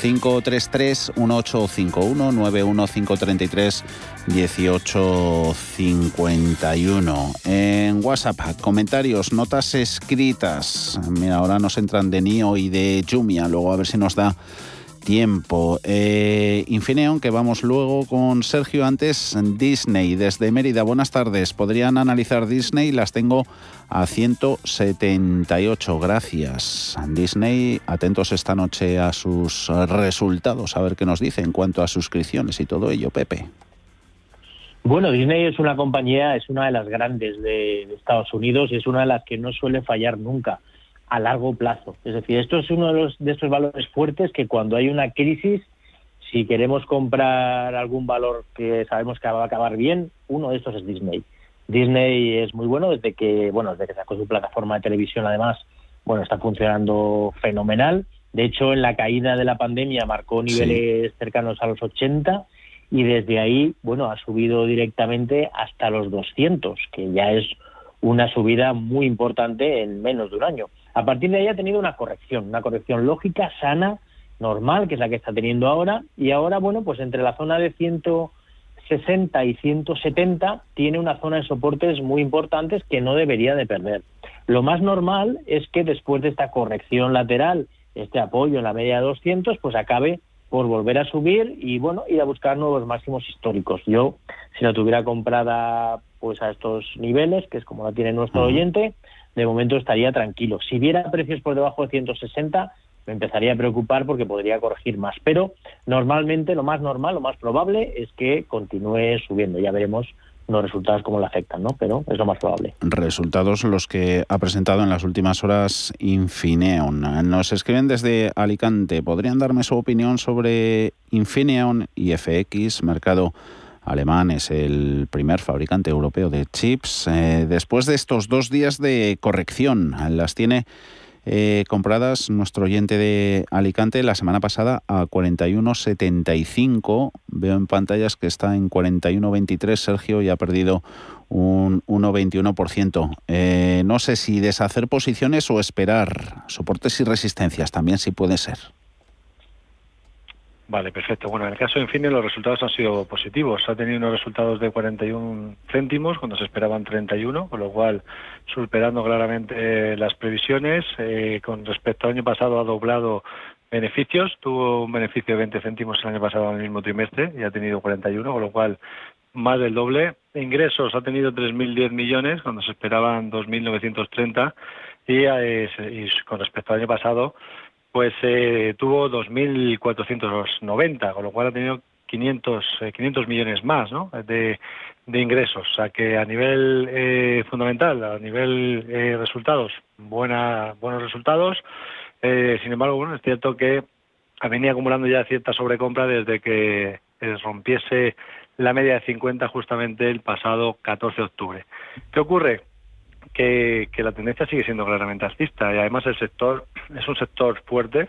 533 1851 91 533 1851. En WhatsApp, comentarios, notas escritas. Mira, ahora nos entran de NIO y de Jumia. Luego a ver si nos da tiempo. Eh, Infineon, que vamos luego con Sergio antes, Disney desde Mérida. Buenas tardes. ¿Podrían analizar Disney? Las tengo a 178. Gracias. Disney, atentos esta noche a sus resultados, a ver qué nos dice en cuanto a suscripciones y todo ello, Pepe. Bueno, Disney es una compañía, es una de las grandes de, Estados Unidos y es una de las que no suele fallar nunca a largo plazo. Es decir, esto es uno de, los, de estos valores fuertes que cuando hay una crisis, si queremos comprar algún valor que sabemos que va a acabar bien, uno de estos es Disney. Disney es muy bueno desde que, bueno, desde que sacó su plataforma de televisión, además, bueno, está funcionando fenomenal. De hecho, en la caída de la pandemia marcó niveles cercanos a los 80 y desde ahí, bueno, ha subido directamente hasta los 200, que ya es una subida muy importante en menos de un año. A partir de ahí ha tenido una corrección, una corrección lógica, sana, normal, que es la que está teniendo ahora, y ahora, bueno, pues entre la zona de 160 y 170 tiene una zona de soportes muy importantes que no debería de perder. Lo más normal es que después de esta corrección lateral, este apoyo en la media de 200, pues acabe por volver a subir y bueno ir a buscar nuevos máximos históricos. Yo, si la tuviera comprada pues a estos niveles, que es como la tiene nuestro oyente, de momento estaría tranquilo. Si viera precios por debajo de 160, me empezaría a preocupar porque podría corregir más. Pero normalmente lo más normal, lo más probable es que continúe subiendo. Ya veremos los resultados cómo le afectan, ¿no? Pero es lo más probable. Resultados los que ha presentado en las últimas horas Infineon. Nos escriben desde Alicante. ¿Podrían darme su opinión sobre Infineon y FX, mercado alemán es el primer fabricante europeo de chips. Eh, después de estos dos días de corrección, las tiene eh, compradas nuestro oyente de Alicante la semana pasada a 41.75. Veo en pantallas que está en 41.23 Sergio y ha perdido un 1,21%. Eh, no sé si deshacer posiciones o esperar soportes y resistencias, también sí puede ser. Vale, perfecto. Bueno, en el caso de Infineon los resultados han sido positivos. Ha tenido unos resultados de 41 céntimos cuando se esperaban 31, con lo cual superando claramente las previsiones. Eh, con respecto al año pasado ha doblado beneficios. Tuvo un beneficio de 20 céntimos el año pasado en el mismo trimestre y ha tenido 41, con lo cual más del doble. Ingresos ha tenido 3.010 millones cuando se esperaban 2.930 y, eh, y con respecto al año pasado pues eh, tuvo 2.490, con lo cual ha tenido 500, 500 eh, millones más ¿no? de, de ingresos. O sea que a nivel eh, fundamental, a nivel eh, resultados, buena, buenos resultados. sin embargo, bueno, es cierto que venía acumulando ya cierta sobrecompra desde que rompiese la media de 50 justamente el pasado 14 de octubre. ¿Qué ocurre? Que, la tendencia sigue siendo claramente alcista y además el sector es un sector fuerte,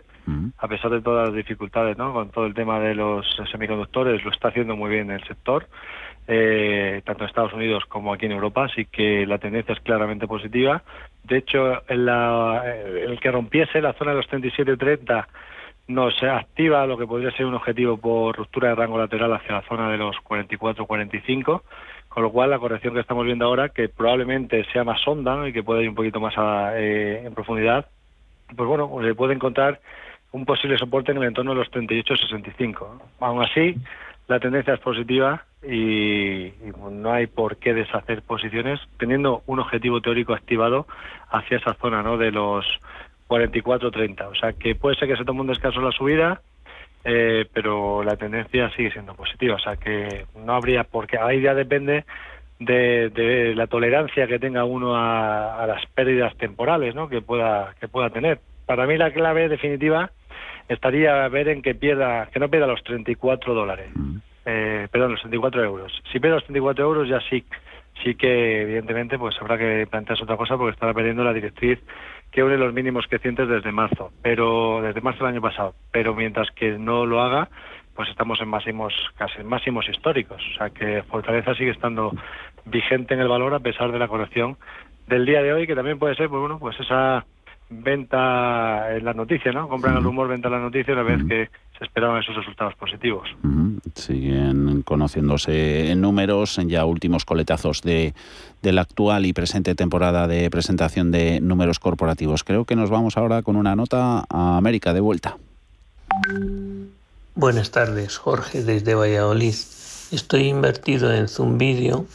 a pesar de todas las dificultades, ¿no? Con todo el tema de los semiconductores, lo está haciendo muy bien el sector, eh, tanto en Estados Unidos como aquí en Europa, así que la tendencia es claramente positiva. De hecho, en la, el que rompiese la zona de los 37-30 nos activa lo que podría ser un objetivo por ruptura de rango lateral hacia la zona de los 44-45 con lo cual, la corrección que estamos viendo ahora, que probablemente sea más honda y que puede ir un poquito más eh, en profundidad, pues bueno, se puede encontrar un posible soporte en el entorno de los 38-65. Aún así, la tendencia es positiva y, no hay por qué deshacer posiciones teniendo un objetivo teórico activado hacia esa zona ¿no? de los 44-30. O sea que puede ser que se tome un descanso la subida, eh, pero la tendencia sigue siendo positiva, o sea que no habría, porque ahí ya depende de, la tolerancia que tenga uno a, las pérdidas temporales ¿no? que, pueda, que pueda tener. Para mí la clave definitiva estaría ver en que pierda, que no pierda los 34 dólares, mm. eh, perdón, los 34 euros. Si pierde los 34 euros ya sí, sí que evidentemente pues habrá que plantearse otra cosa porque estará perdiendo la directriz que une los mínimos crecientes desde marzo, pero desde marzo del año pasado. Pero mientras que no lo haga, pues estamos en máximos, casi en máximos históricos. O sea que Fortaleza sigue estando vigente en el valor a pesar de la corrección del día de hoy, que también puede ser, pues bueno, pues esa venta en las noticias, ¿no? Compran el rumor, venta en las noticias una vez que se esperaban esos resultados positivos. Siguen conociéndose en números, en ya últimos coletazos de, de la actual y presente temporada de presentación de números corporativos. Creo que nos vamos ahora con una nota a América de vuelta. Buenas tardes, Jorge, desde Valladolid. Estoy invertido en Zoom Video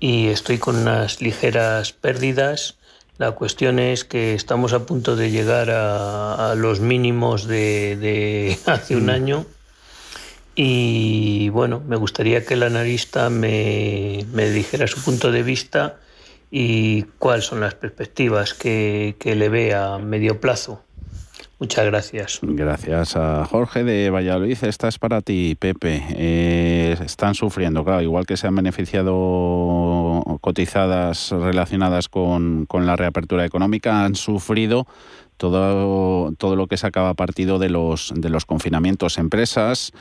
y estoy con unas ligeras pérdidas la cuestión es que estamos a punto de llegar a, los mínimos de, hace un mm. año y bueno, me gustaría que el analista me, dijera su punto de vista y cuáles son las perspectivas que, que le ve a medio plazo. Muchas gracias. Gracias a Jorge de Valladolid. Esta es para ti, Pepe. Eh, están sufriendo, claro, igual que se han beneficiado cotizadas relacionadas con, con la reapertura económica, han sufrido todo, todo lo que sacaba partido de los, de los confinamientos. Empresas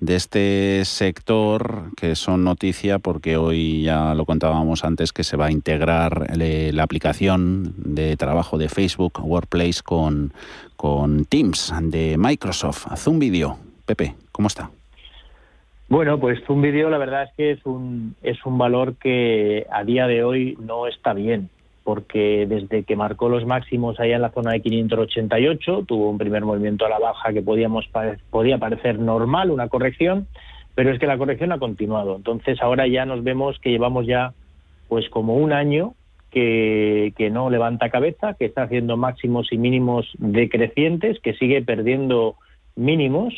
de este sector que son noticia porque hoy ya lo contábamos antes que se va a integrar eh, la aplicación de trabajo de Facebook Workplace con, con Teams de Microsoft. Zoom Video. Pepe, ¿cómo está? Bueno, pues Zoom Video la verdad es que es un, es un valor que a día de hoy no está bien porque desde que marcó los máximos allá en la zona de 588 tuvo un primer movimiento a la baja que podíamos podía parecer normal, una corrección, pero es que la corrección ha continuado. Entonces ahora ya nos vemos que llevamos ya pues como un año que, que no levanta cabeza, que está haciendo máximos y mínimos decrecientes, que sigue perdiendo mínimos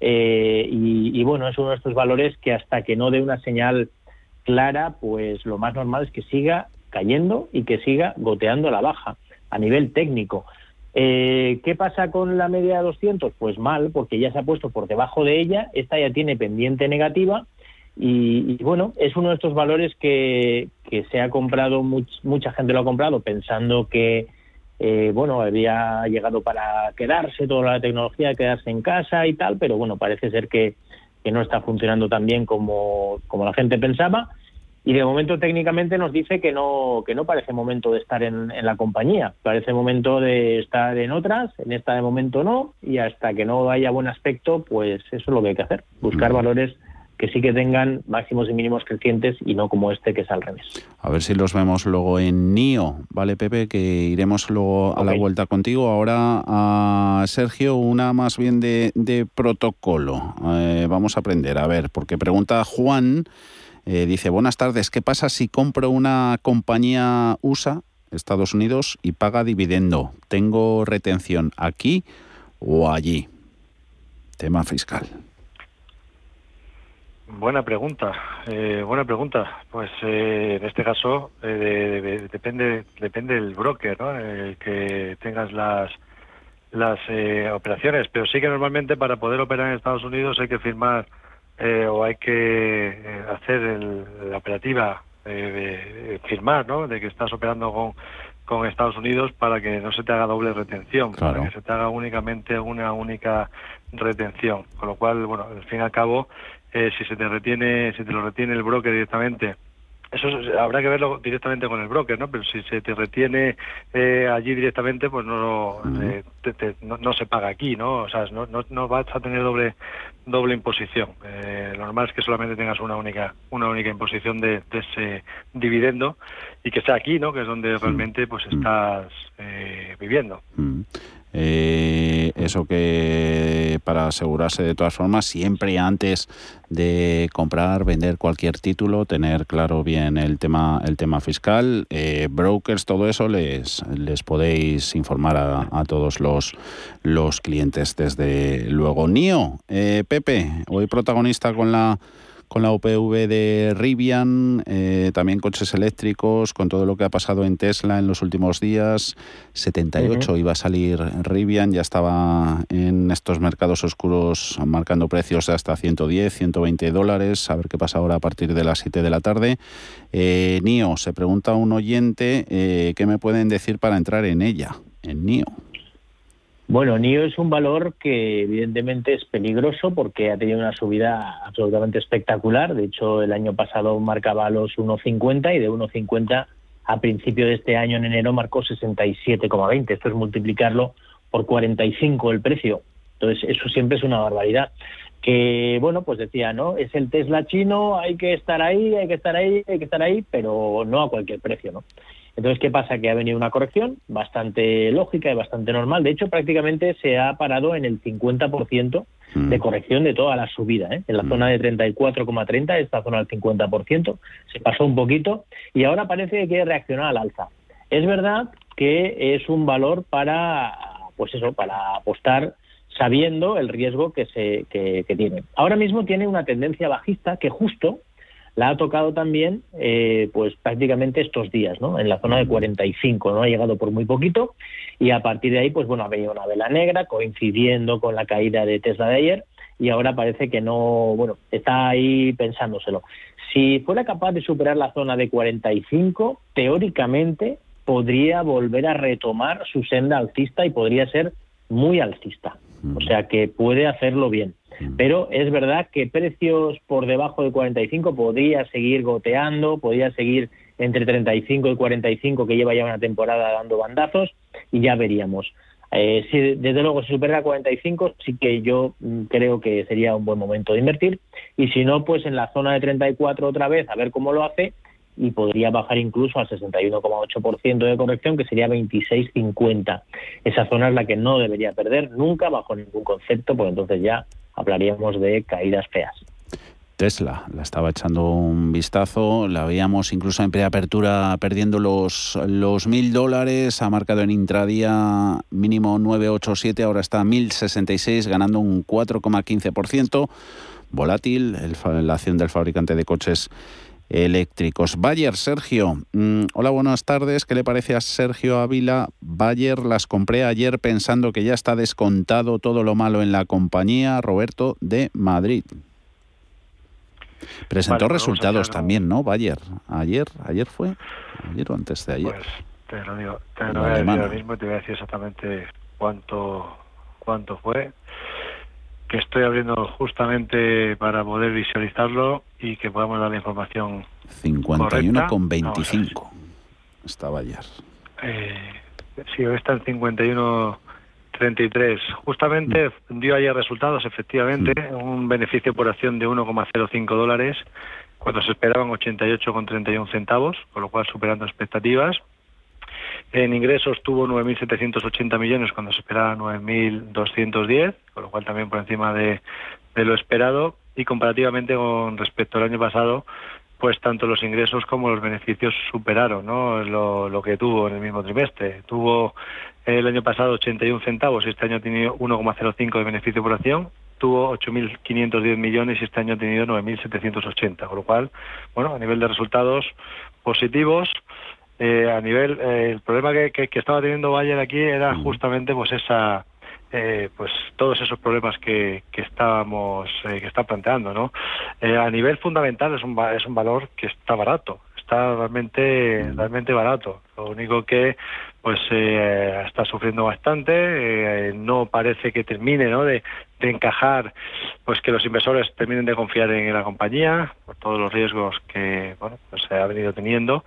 eh, y, y bueno, es uno de estos valores que hasta que no dé una señal clara, pues lo más normal es que siga cayendo y que siga goteando a la baja a nivel técnico. Eh, ¿Qué pasa con la media de 200? Pues mal, porque ya se ha puesto por debajo de ella, esta ya tiene pendiente negativa y, bueno, es uno de estos valores que, que se ha comprado, mucha gente lo ha comprado pensando que, eh, bueno, había llegado para quedarse toda la tecnología, quedarse en casa y tal, pero bueno, parece ser que, que no está funcionando tan bien como, como la gente pensaba y de momento técnicamente nos dice que no que no parece momento de estar en, la compañía parece momento de estar en otras en esta de momento no y hasta que no haya buen aspecto pues eso es lo que hay que hacer buscar valores que sí que tengan máximos y mínimos crecientes y no como este que es al revés. A ver si los vemos luego en NIO, ¿vale Pepe? Que iremos luego a la vuelta contigo. Ahora a Sergio, una más bien de, de protocolo. Eh, vamos a aprender, a ver, porque pregunta Juan eh, dice, buenas tardes, ¿qué pasa si compro una compañía USA, Estados Unidos, y paga dividendo? ¿Tengo retención aquí o allí? Tema fiscal. Buena pregunta, eh, buena pregunta. Pues eh, en este caso depende depende del broker, ¿no? El que tengas las las operaciones, pero sí que normalmente para poder operar en Estados Unidos hay que firmar eh, o hay que eh, hacer la operativa firmar, ¿no? De que estás operando con, con Estados Unidos para que no se te haga doble retención, para que se te haga únicamente una única retención. Con lo cual, bueno, al fin y al cabo, eh, si se te retiene, si te lo retiene el broker directamente eso habrá que verlo directamente con el broker, ¿no? Pero si se te retiene eh, allí directamente, pues no, eh, no, se paga aquí, ¿no? O sea, no, no, vas a tener doble doble imposición. Eh, lo normal es que solamente tengas una única una única imposición de, ese dividendo y que sea aquí, ¿no? Que es donde realmente pues estás viviendo. Eh, eso que para asegurarse de todas formas, siempre antes de comprar, vender cualquier título, tener claro bien el tema, el tema fiscal, eh, brokers, todo eso les, les podéis informar a, todos los, los clientes desde luego. NIO, eh, Pepe, hoy protagonista con la con la UPV de Rivian, eh, también coches eléctricos, con todo lo que ha pasado en Tesla en los últimos días. 78 iba a salir Rivian, ya estaba en estos mercados oscuros marcando precios de hasta 110, 120 dólares. A ver qué pasa ahora a partir de las 7 de la tarde. Eh, NIO, se pregunta un oyente, eh, ¿qué me pueden decir para entrar en ella, en NIO? Bueno, NIO es un valor que evidentemente es peligroso porque ha tenido una subida absolutamente espectacular. De hecho, el año pasado marcaba los 1,50 y de 1,50 a principio de este año, en enero, marcó 67,20. Esto es multiplicarlo por 45 el precio. Entonces, eso siempre es una barbaridad. Que, bueno, pues decía, ¿no? Es el Tesla chino, hay que estar ahí, hay que estar ahí, hay que estar ahí, pero no a cualquier precio, ¿no? Entonces, ¿qué pasa? Que ha venido una corrección bastante lógica y bastante normal. De hecho, prácticamente se ha parado en el 50% de mm. corrección de toda la subida. ¿eh? En la mm. zona de 34,30, esta zona del 50%, se pasó un poquito y ahora parece que quiere reaccionar al alza. Es verdad que es un valor para, pues eso, para apostar sabiendo el riesgo que, se, que tiene. Ahora mismo tiene una tendencia bajista que justo la ha tocado también eh, pues prácticamente estos días, ¿no? En la zona de 45, ¿no? Ha llegado por muy poquito y a partir de ahí, pues bueno, ha venido una vela negra coincidiendo con la caída de Tesla de ayer y ahora parece que no, bueno, está ahí pensándoselo. Si fuera capaz de superar la zona de 45, teóricamente podría volver a retomar su senda alcista y podría ser muy alcista. O sea que puede hacerlo bien. Pero es verdad que precios por debajo de 45 podría seguir goteando, podría seguir entre 35 y 45 que lleva ya una temporada dando bandazos y ya veríamos. Eh, si desde luego si supera 45 sí que yo mm, creo que sería un buen momento de invertir y si no pues en la zona de 34 otra vez a ver cómo lo hace y podría bajar incluso al 61,8% de corrección, que sería 26,50. Esa zona es la que no debería perder nunca bajo ningún concepto, porque entonces ya hablaríamos de caídas feas. Tesla, la estaba echando un vistazo, la veíamos incluso en preapertura perdiendo los los dólares, ha marcado en intradía mínimo 987, ahora está a 1066, ganando un 4,15%. Volátil, la acción del fabricante de coches eléctricos. Bayer, Sergio. Mm, hola, buenas tardes. ¿Qué le parece a Sergio Ávila? Bayer las compré ayer pensando que ya está descontado todo lo malo en la compañía. Roberto de Madrid. Presentó resultados también, ¿no? Bayer. Ayer, ayer fue, ayer o antes de ayer. Pues te lo digo, te lo voy a decir ahora mismo y te voy a decir exactamente cuánto, cuánto fue que estoy abriendo justamente para poder visualizarlo y que podamos dar la información 51 con 25 estaba ayer. Eh, sí hoy está en 51 33 justamente mm. dio ayer resultados efectivamente mm. un beneficio por acción de 1,05 dólares cuando se esperaban 88,31 centavos con lo cual superando expectativas en ingresos tuvo 9.780 millones cuando se esperaba 9.210, con lo cual también por encima de, lo esperado. Y comparativamente con respecto al año pasado, pues tanto los ingresos como los beneficios superaron ¿no? lo, lo que tuvo en el mismo trimestre. Tuvo el año pasado 81 centavos y este año ha tenido 1,05 de beneficio por acción. Tuvo 8.510 millones y este año ha tenido 9.780. Con lo cual, bueno, a nivel de resultados positivos, eh, a nivel eh, el problema que, que, estaba teniendo Bayer aquí era justamente pues esa eh, pues todos esos problemas que, que estábamos que está planteando no a nivel fundamental es un es un valor que está barato está realmente realmente barato. Lo único que pues eh, está sufriendo bastante, eh, no parece que termine ¿no? De, encajar, pues que los inversores terminen de confiar en la compañía por todos los riesgos que bueno pues se ha venido teniendo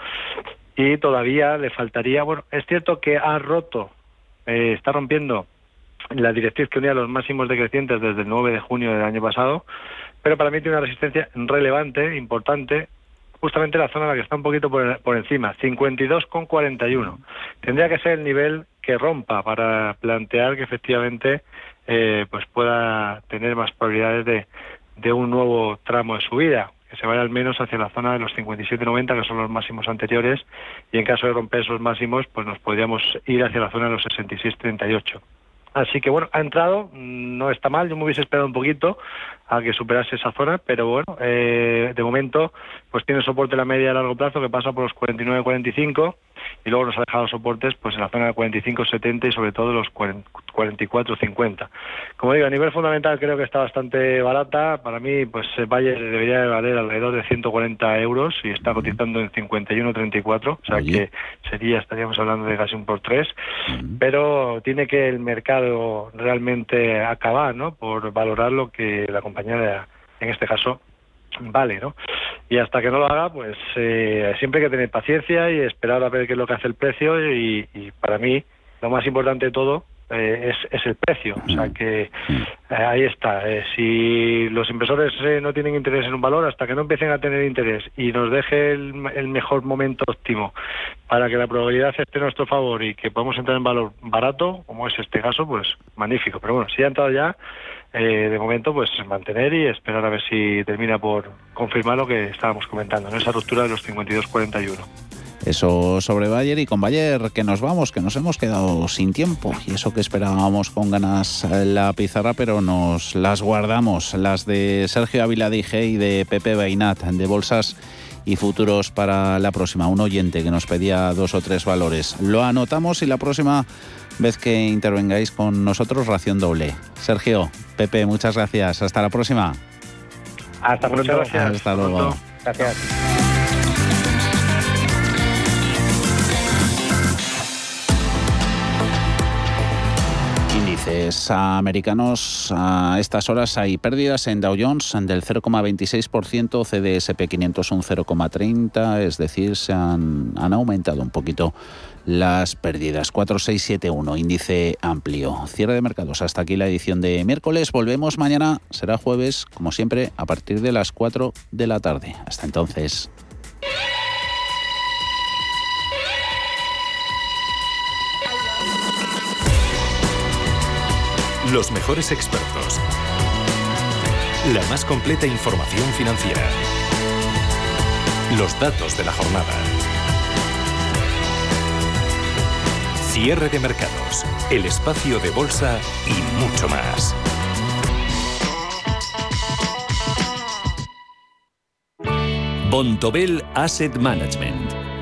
y todavía le faltaría, bueno, es cierto que ha roto, eh, está rompiendo la directriz que unía los máximos decrecientes desde el 9 de junio del año pasado, pero para mí tiene una resistencia relevante, importante, justamente la zona en la que está un poquito por, por encima, 52,41. Tendría que ser el nivel que rompa para plantear que efectivamente eh, pues pueda tener más probabilidades de, de un nuevo tramo de subida que se vaya al menos hacia la zona de los 57,90, que son los máximos anteriores, y en caso de romper esos máximos, pues nos podríamos ir hacia la zona de los 66,38. Así que bueno, ha entrado, no está mal, yo me hubiese esperado un poquito a que superase esa zona, pero bueno, eh, de momento pues tiene soporte la media a largo plazo que pasa por los 49-45 y luego nos ha dejado soportes pues en la zona de 45-70 y sobre todo los 44-50. Como digo, a nivel fundamental creo que está bastante barata. Para mí, pues Valle debería de valer alrededor de 140 euros y está cotizando en 51-34, o sea que sería, estaríamos hablando de casi un por tres, pero tiene que el mercado realmente acabar, ¿no? Por valorar lo que la compañía, en este caso, vale, ¿no? Y hasta que no lo haga, pues eh, siempre hay que tener paciencia y esperar a ver qué es lo que hace el precio y, para mí lo más importante de todo eh, es, es, el precio. O sea que eh, ahí está. si los inversores no tienen interés en un valor, hasta que no empiecen a tener interés y nos deje el, el, mejor momento óptimo para que la probabilidad esté a nuestro favor y que podamos entrar en valor barato, como es este caso, pues magnífico. Pero bueno, si ha entrado ya, eh, de momento pues mantener y esperar a ver si termina por confirmar lo que estábamos comentando, en esa ruptura de los 52-41. Eso sobre Bayer y con Bayer que nos vamos, que nos hemos quedado sin tiempo y eso que esperábamos con ganas la pizarra, pero nos las guardamos, las de Sergio Ávila Dije y de Pepe Beinat, de bolsas y futuros para la próxima. Un oyente que nos pedía dos o tres valores. Lo anotamos y la próxima vez que intervengáis con nosotros, ración doble. Sergio, Pepe, muchas gracias. Hasta la próxima. Hasta pronto. Hasta luego. Gracias. Americanos a estas horas hay pérdidas en Dow Jones del 0,26%, CDSP 500 un 0,30%, es decir, se han, han aumentado un poquito las pérdidas. 4671, índice amplio. Cierre de mercados. Hasta aquí la edición de miércoles. Volvemos mañana, será jueves, como siempre, a partir de las 4 de la tarde. Hasta entonces. Los mejores expertos. La más completa información financiera. Los datos de la jornada. Cierre de mercados. El espacio de bolsa y mucho más. Bontobel Asset Management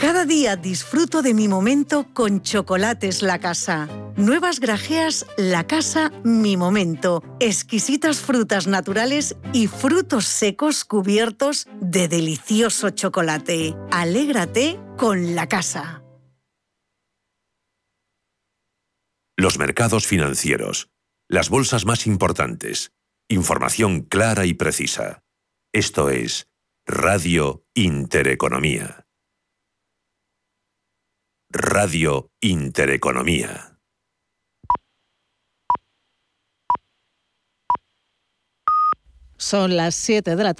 Cada día disfruto de mi momento con Chocolates La Casa. Nuevas grajeas La Casa Mi Momento. Exquisitas frutas naturales y frutos secos cubiertos de delicioso chocolate. Alégrate con La Casa. Los mercados financieros. Las bolsas más importantes. Información clara y precisa. Esto es Radio Intereconomía. Radio Intereconomía. Son las 7 de la tarde.